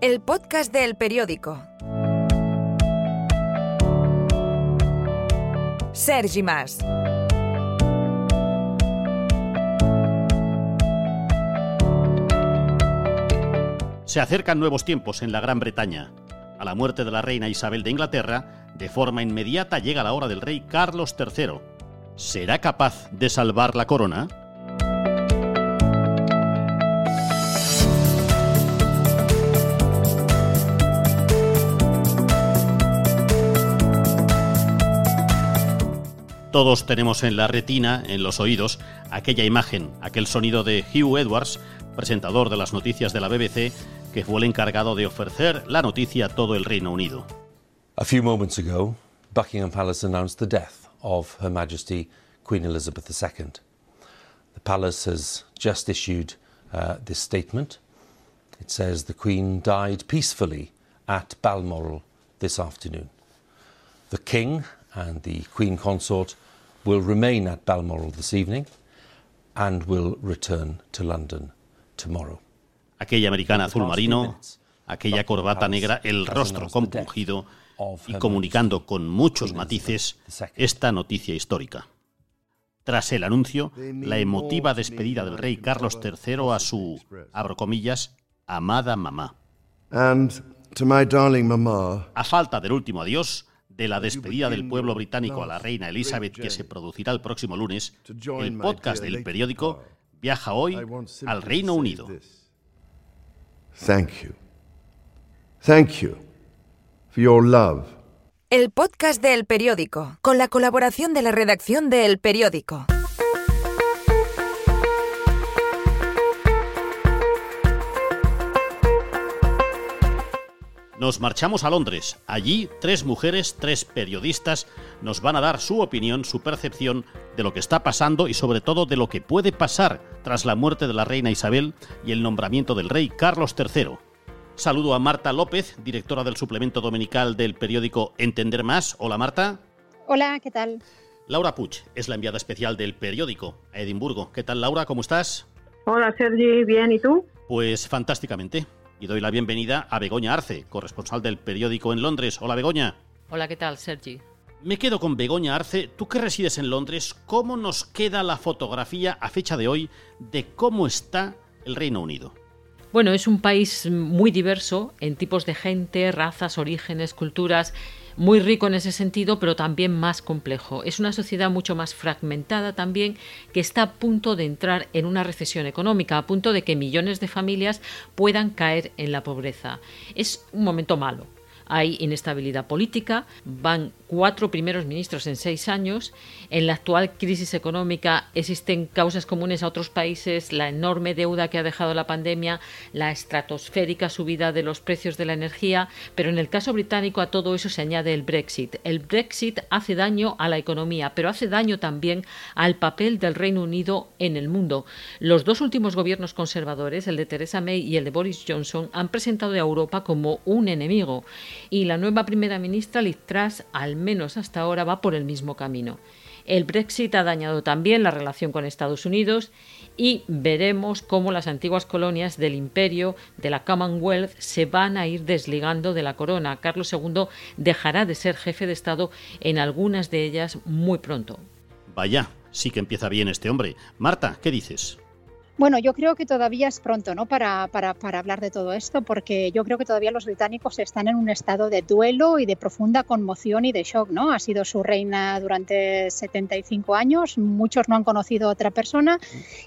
El podcast del periódico. Sergi Mas. Se acercan nuevos tiempos en la Gran Bretaña. A la muerte de la reina Isabel de Inglaterra, de forma inmediata llega la hora del rey Carlos III. ¿Será capaz de salvar la corona? Todos tenemos en la retina, en los oídos, aquella imagen, aquel sonido de Hugh Edwards, presentador de las noticias de la BBC, que fue el encargado de ofrecer la noticia a todo el Reino Unido. A few moments ago, Buckingham Palace announced the death of Her Majesty Queen Elizabeth II. The palace has just issued uh, this statement. It says the Queen died peacefully at Balmoral this afternoon. The King and the Queen Consort will remain at Balmoral this evening and will return to London tomorrow. Aquella americana azul marino, aquella corbata negra, el rostro compungido y comunicando con muchos matices esta noticia histórica. Tras el anuncio, la emotiva despedida del rey Carlos III a su, abro comillas, amada mamá. A falta del último adiós, de la despedida del pueblo británico a la reina Elizabeth que se producirá el próximo lunes, el podcast del periódico viaja hoy al Reino Unido. Thank you. Thank you for your love. El podcast del periódico, con la colaboración de la redacción de El Periódico. Nos marchamos a Londres. Allí, tres mujeres, tres periodistas, nos van a dar su opinión, su percepción de lo que está pasando y sobre todo de lo que puede pasar tras la muerte de la reina Isabel y el nombramiento del rey Carlos III. Saludo a Marta López, directora del suplemento dominical del periódico Entender Más. Hola Marta. Hola, ¿qué tal? Laura Puch es la enviada especial del periódico a Edimburgo. ¿Qué tal Laura? ¿Cómo estás? Hola Sergi, bien, ¿y tú? Pues fantásticamente y doy la bienvenida a Begoña Arce, corresponsal del periódico en Londres. Hola Begoña. Hola, ¿qué tal, Sergi? Me quedo con Begoña Arce. Tú que resides en Londres, ¿cómo nos queda la fotografía a fecha de hoy de cómo está el Reino Unido? Bueno, es un país muy diverso en tipos de gente, razas, orígenes, culturas muy rico en ese sentido, pero también más complejo. Es una sociedad mucho más fragmentada también, que está a punto de entrar en una recesión económica, a punto de que millones de familias puedan caer en la pobreza. Es un momento malo. Hay inestabilidad política, van cuatro primeros ministros en seis años. En la actual crisis económica existen causas comunes a otros países, la enorme deuda que ha dejado la pandemia, la estratosférica subida de los precios de la energía, pero en el caso británico a todo eso se añade el Brexit. El Brexit hace daño a la economía, pero hace daño también al papel del Reino Unido en el mundo. Los dos últimos gobiernos conservadores, el de Theresa May y el de Boris Johnson, han presentado a Europa como un enemigo y la nueva primera ministra Liz Truss al menos hasta ahora, va por el mismo camino. El Brexit ha dañado también la relación con Estados Unidos y veremos cómo las antiguas colonias del imperio, de la Commonwealth, se van a ir desligando de la corona. Carlos II dejará de ser jefe de Estado en algunas de ellas muy pronto. Vaya, sí que empieza bien este hombre. Marta, ¿qué dices? Bueno, yo creo que todavía es pronto ¿no? para, para, para, hablar de todo esto, porque yo creo que todavía los británicos están en un estado de duelo y de profunda conmoción y de shock. ¿no? Ha sido su reina durante 75 años, muchos no han conocido a otra persona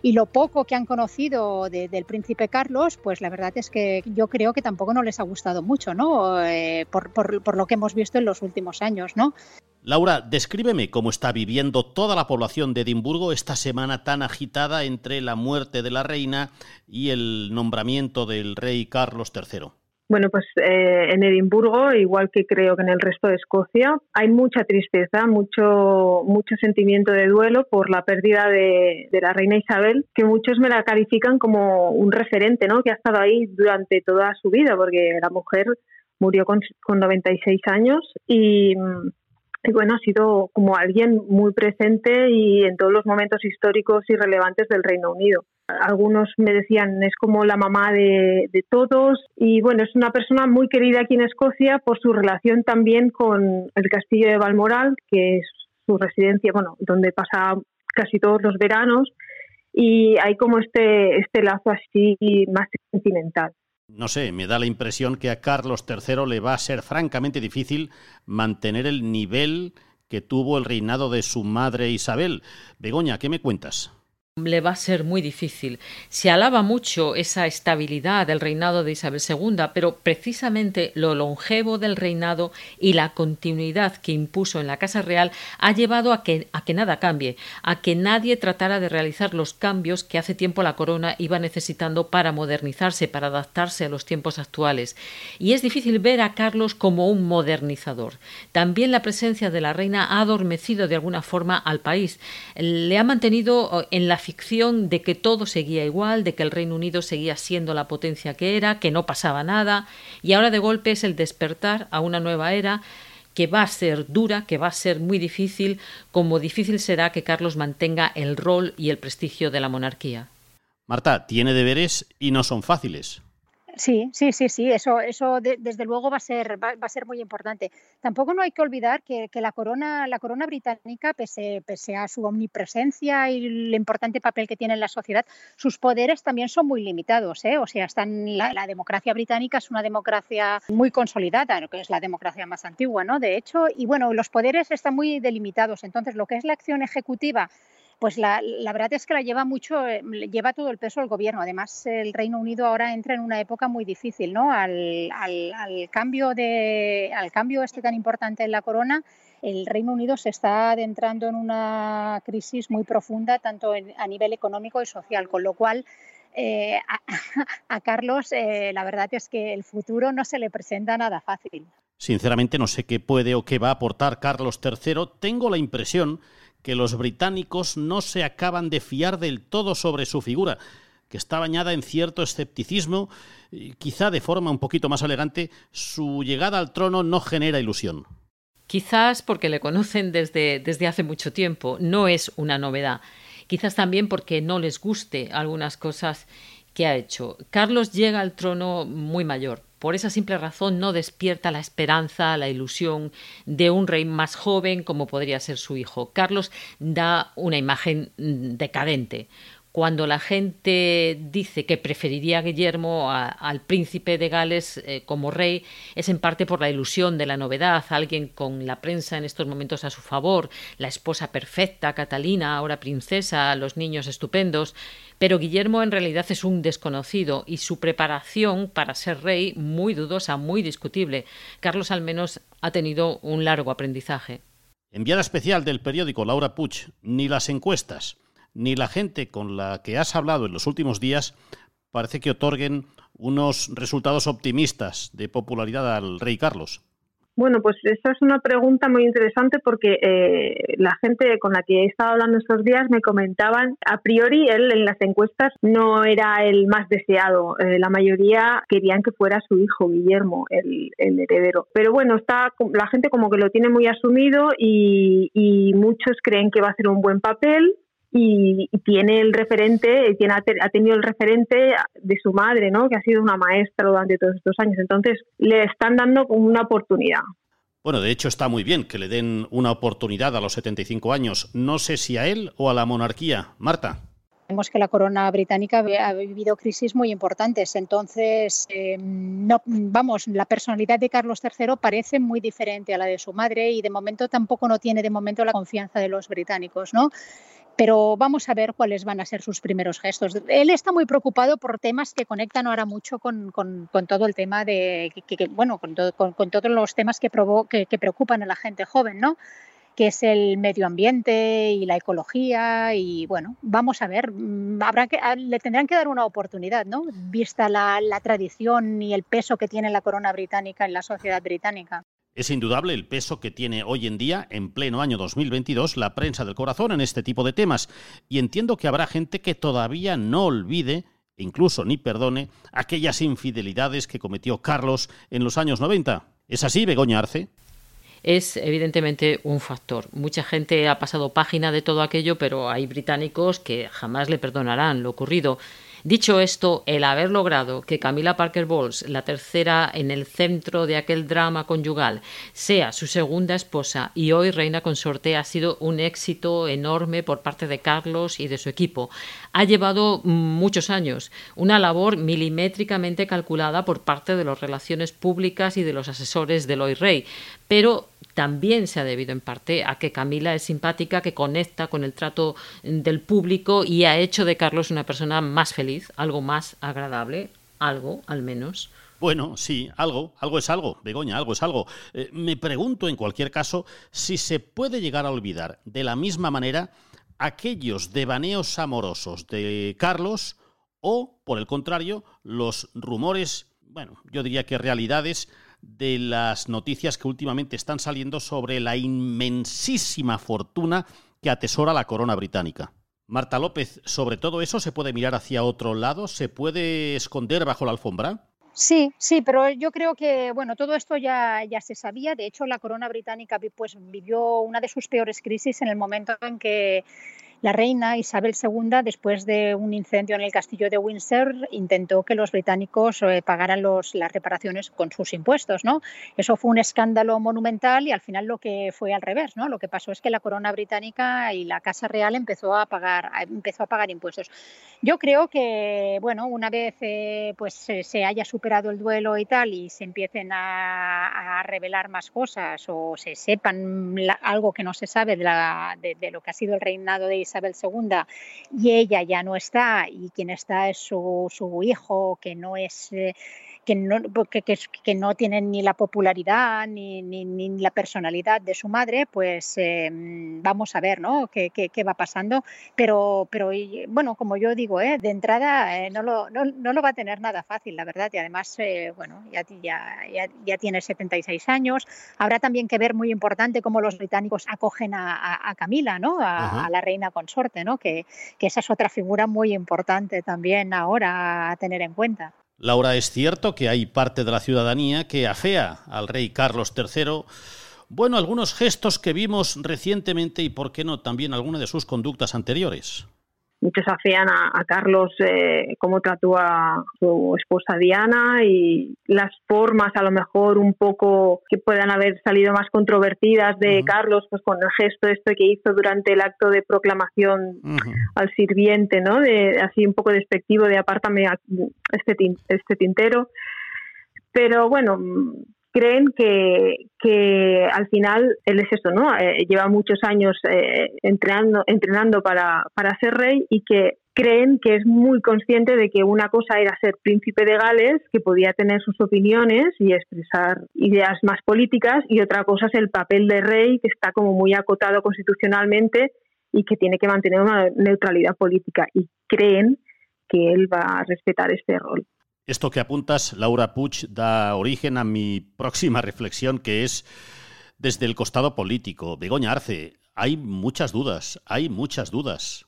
y lo poco que han conocido del príncipe Carlos, pues la verdad es que yo creo que tampoco no les ha gustado mucho, ¿no? Eh, por, por, por, lo que hemos visto en los últimos años. ¿no? Laura, descríbeme cómo está viviendo toda la población de Edimburgo esta semana tan agitada entre la muerte de la reina y el nombramiento del rey Carlos III. Bueno, pues eh, en Edimburgo, igual que creo que en el resto de Escocia, hay mucha tristeza, mucho, mucho sentimiento de duelo por la pérdida de, la reina Isabel, que muchos me la califican como un referente, ¿no? Que ha estado ahí durante toda su vida, porque la mujer murió con, con 96 años y, y bueno, ha sido como alguien muy presente y en todos los momentos históricos y relevantes del Reino Unido. Algunos me decían es como la mamá de, todos y bueno, es una persona muy querida aquí en Escocia por su relación también con el castillo de Balmoral, que es su residencia, bueno, donde pasa casi todos los veranos y hay como este, este lazo así más sentimental. No sé, me da la impresión que a Carlos III le va a ser francamente difícil mantener el nivel que tuvo el reinado de su madre Isabel. Begoña, ¿qué me cuentas? Le va a ser muy difícil. Se alaba mucho esa estabilidad del reinado de Isabel II, pero precisamente lo longevo del reinado y la continuidad que impuso en la Casa Real ha llevado a que, a que nada cambie, a que nadie tratara de realizar los cambios que hace tiempo la corona iba necesitando para modernizarse, para adaptarse a los tiempos actuales. Y es difícil ver a Carlos como un modernizador. También la presencia de la reina ha adormecido de alguna forma al país. Le ha mantenido en la de que todo seguía igual, de que el Reino Unido seguía siendo la potencia que era, que no pasaba nada, y ahora de golpe es el despertar a una nueva era que va a ser dura, que va a ser muy difícil, como difícil será que Carlos mantenga el rol y el prestigio de la monarquía. Marta, tiene deberes y no son fáciles. Sí, sí, sí, sí, eso, eso desde luego va a ser, va, a ser muy importante. Tampoco no hay que olvidar que, la corona, la corona británica, pese, pese, a su omnipresencia y el importante papel que tiene en la sociedad, sus poderes también son muy limitados. ¿eh? O sea, están, la, la, democracia británica es una democracia muy consolidada, que es la democracia más antigua, ¿no? De hecho, y bueno, los poderes están muy delimitados. Entonces, lo que es la acción ejecutiva pues la, verdad es que la lleva mucho, eh, lleva todo el peso el gobierno. Además, el Reino Unido ahora entra en una época muy difícil, ¿no? Al, cambio de, al cambio este tan importante en la corona, el Reino Unido se está adentrando en una crisis muy profunda, tanto a nivel económico y social, con lo cual eh, a, Carlos eh, la verdad es que el futuro no se le presenta nada fácil. Sinceramente no sé qué puede o qué va a aportar Carlos III. Tengo la impresión que los británicos no se acaban de fiar del todo sobre su figura, que está bañada en cierto escepticismo, y quizá de forma un poquito más elegante, su llegada al trono no genera ilusión. Quizás porque le conocen desde, desde hace mucho tiempo, no es una novedad. Quizás también porque no les guste algunas cosas que ha hecho. Carlos llega al trono muy mayor, por esa simple razón no despierta la esperanza, la ilusión de un rey más joven como podría ser su hijo. Carlos da una imagen mm, decadente, cuando la gente dice que preferiría a Guillermo al príncipe de Gales eh, como rey, es en parte por la ilusión de la novedad, alguien con la prensa en estos momentos a su favor, la esposa perfecta, Catalina, ahora princesa, los niños estupendos. Pero Guillermo en realidad es un desconocido y su preparación para ser rey muy dudosa, muy discutible. Carlos al menos ha tenido un largo aprendizaje. Enviada especial del periódico Laura Puch, ni las encuestas ni la gente con la que has hablado en los últimos días parece que otorguen unos resultados optimistas de popularidad al rey Carlos. Bueno, pues esa es una pregunta muy interesante porque eh, la gente con la que he estado hablando estos días me comentaban, a priori él en las encuestas no era el más deseado, eh, la mayoría querían que fuera su hijo Guillermo, el, heredero. Pero bueno, está la gente como que lo tiene muy asumido y, y muchos creen que va a hacer un buen papel y, tiene el referente, tiene, ha tenido el referente de su madre, ¿no? que ha sido una maestra durante todos estos años. Entonces, le están dando una oportunidad. Bueno, de hecho está muy bien que le den una oportunidad a los 75 años. No sé si a él o a la monarquía. Marta. Vemos que la corona británica ha vivido crisis muy importantes. Entonces, eh, no, vamos, la personalidad de Carlos III parece muy diferente a la de su madre y de momento tampoco no tiene de momento la confianza de los británicos, ¿no? Pero vamos a ver cuáles van a ser sus primeros gestos. Él está muy preocupado por temas que conectan ahora mucho con, todo el tema de, bueno, con, con, todos los temas que, que, preocupan a la gente joven, ¿no? que es el medio ambiente y la ecología y bueno, vamos a ver, mm, habrá que, le tendrán que dar una oportunidad, ¿no? Vista la, la tradición y el peso que tiene la corona británica en la sociedad británica. Es indudable el peso que tiene hoy en día, en pleno año 2022, la prensa del corazón en este tipo de temas. Y entiendo que habrá gente que todavía no olvide, e incluso ni perdone, aquellas infidelidades que cometió Carlos en los años 90. ¿Es así, Begoña Arce? es evidentemente un factor. Mucha gente ha pasado página de todo aquello, pero hay británicos que jamás le perdonarán lo ocurrido. Dicho esto, el haber logrado que Camila Parker Bowles, la tercera en el centro de aquel drama conyugal, sea su segunda esposa y hoy reina consorte ha sido un éxito enorme por parte de Carlos y de su equipo. Ha llevado muchos años, una labor milimétricamente calculada por parte de las relaciones públicas y de los asesores de Loy Rey, pero también se ha debido en parte a que Camila es simpática, que conecta con el trato del público y ha hecho de Carlos una persona más feliz, algo más agradable, algo al menos. Bueno, sí, algo, algo es algo, Begoña, algo es algo. Eh, me pregunto, en cualquier caso, si se puede llegar a olvidar de la misma manera aquellos devaneos amorosos de Carlos o, por el contrario, los rumores, bueno, yo diría que realidades de las noticias que últimamente están saliendo sobre la inmensísima fortuna que atesora la corona británica. Marta López, ¿sobre todo eso se puede mirar hacia otro lado? ¿Se puede esconder bajo la alfombra? Sí, sí, pero yo creo que bueno, todo esto ya, ya se sabía. De hecho, la corona británica pues, vivió una de sus peores crisis en el momento en que la reina Isabel II, después de un incendio en el castillo de Windsor, intentó que los británicos eh, pagaran los, las reparaciones con sus impuestos. ¿no? Eso fue un escándalo monumental y al final lo que fue al revés. ¿no? Lo que pasó es que la corona británica y la Casa Real empezó a pagar, empezó a pagar impuestos. Yo creo que bueno, una vez eh, pues, se, haya superado el duelo y tal y se empiecen a, revelar más cosas o se sepan algo que no se sabe de, la, de, de lo que ha sido el reinado de Isabel Isabel II y ella ya no está y quien está es su, su hijo, que no es... Eh, que no, que, que, no tienen ni la popularidad ni, ni, la personalidad de su madre, pues em, vamos a ver ¿no? ¿Qué, qué, va pasando. Pero, pero bueno, como yo digo, ¿eh? de entrada eh, no, lo, no, no, lo va a tener nada fácil, la verdad. Y además, eh, bueno, ya, ya, ya, tiene 76 años. Habrá también que ver muy importante cómo los británicos acogen a, a, Camila, ¿no? A, a, la reina consorte, ¿no? Que, que esa es otra figura muy importante también ahora a tener en cuenta. Laura, es cierto que hay parte de la ciudadanía que afea al rey Carlos III. Bueno, algunos gestos que vimos recientemente y, por qué no, también alguna de sus conductas anteriores muchos hacían a, Carlos eh, cómo trató a su esposa Diana y las formas a lo mejor un poco que puedan haber salido más controvertidas de Carlos pues con el gesto este que hizo durante el acto de proclamación al sirviente no de así un poco despectivo de apártame este este tintero. Pero bueno creen que, que al final él es esto, ¿no? Eh, lleva muchos años eh, entrenando, entrenando para, para ser rey y que creen que es muy consciente de que una cosa era ser príncipe de Gales, que podía tener sus opiniones y expresar ideas más políticas, y otra cosa es el papel de rey, que está como muy acotado constitucionalmente y que tiene que mantener una neutralidad política. Y creen que él va a respetar este rol. Esto que apuntas, Laura Puig, da origen a mi próxima reflexión, que es desde el costado político. Begoña Arce, hay muchas dudas, hay muchas dudas.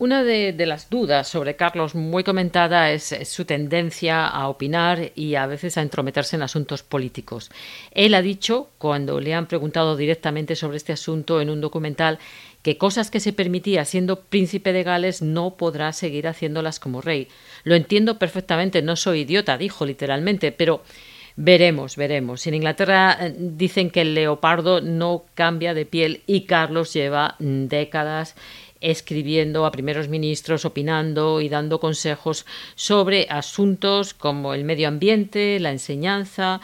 Una de, las dudas sobre Carlos muy comentada es, su tendencia a opinar y a veces a entrometerse en asuntos políticos. Él ha dicho, cuando le han preguntado directamente sobre este asunto en un documental, que cosas que se permitía siendo príncipe de Gales no podrá seguir haciéndolas como rey. Lo entiendo perfectamente, no soy idiota, dijo literalmente, pero veremos, veremos. En Inglaterra eh, dicen que el leopardo no cambia de piel y Carlos lleva décadas escribiendo a primeros ministros, opinando y dando consejos sobre asuntos como el medio ambiente, la enseñanza,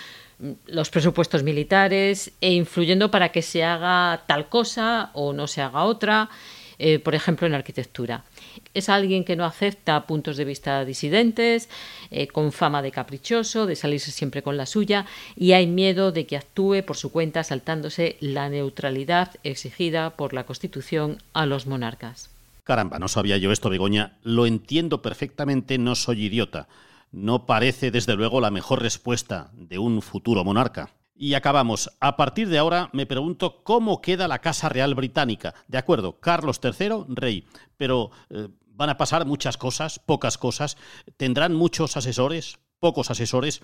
los presupuestos militares e influyendo para que se haga tal cosa o no se haga otra. Eh, por ejemplo, en arquitectura. Es alguien que no acepta puntos de vista disidentes, eh, con fama de caprichoso, de salirse siempre con la suya, y hay miedo de que actúe por su cuenta saltándose la neutralidad exigida por la Constitución a los monarcas. Caramba, no sabía yo esto, Begoña. Lo entiendo perfectamente, no soy idiota. No parece, desde luego, la mejor respuesta de un futuro monarca. Y acabamos. A partir de ahora me pregunto cómo queda la Casa Real Británica. De acuerdo, Carlos III, rey. Pero eh, van a pasar muchas cosas, pocas cosas. ¿Tendrán muchos asesores? Pocos asesores.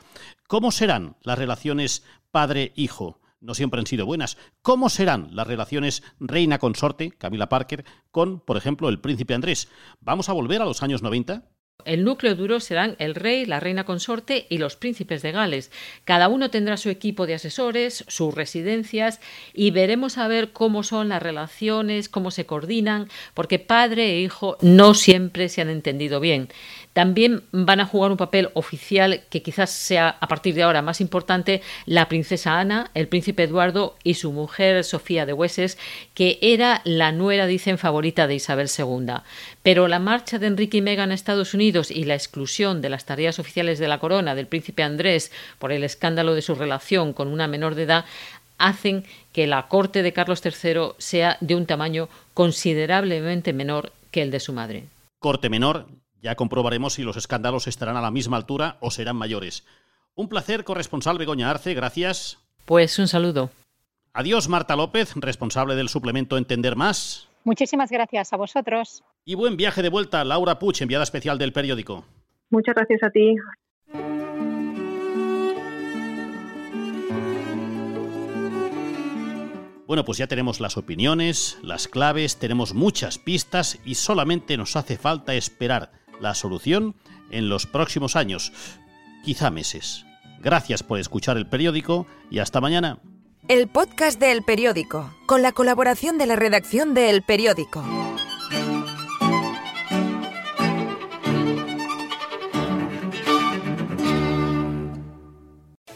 ¿Cómo serán las relaciones padre-hijo? No siempre han sido buenas. ¿Cómo serán las relaciones reina consorte, Camila Parker, con, por ejemplo, el príncipe Andrés? ¿Vamos a volver a los años 90? El núcleo duro serán el rey, la reina consorte y los príncipes de Gales. Cada uno tendrá su equipo de asesores, sus residencias y veremos a ver cómo son las relaciones, cómo se coordinan, porque padre e hijo no siempre se han entendido bien. También van a jugar un papel oficial que quizás sea a partir de ahora más importante la princesa Ana, el príncipe Eduardo y su mujer Sofía de Wessex, que era la nuera, dicen, favorita de Isabel II. Pero la marcha de Enrique y Meghan a Estados Unidos y la exclusión de las tareas oficiales de la corona del príncipe Andrés por el escándalo de su relación con una menor de edad hacen que la corte de Carlos III sea de un tamaño considerablemente menor que el de su madre. Corte menor ya comprobaremos si los escándalos estarán a la misma altura o serán mayores. Un placer, corresponsal Begoña Arce, gracias. Pues un saludo. Adiós, Marta López, responsable del suplemento Entender Más. Muchísimas gracias a vosotros. Y buen viaje de vuelta, Laura Puch, enviada especial del periódico. Muchas gracias a ti. Bueno, pues ya tenemos las opiniones, las claves, tenemos muchas pistas y solamente nos hace falta esperar la solución en los próximos años, quizá meses. Gracias por escuchar el periódico y hasta mañana. El podcast de El Periódico, con la colaboración de la redacción de El Periódico.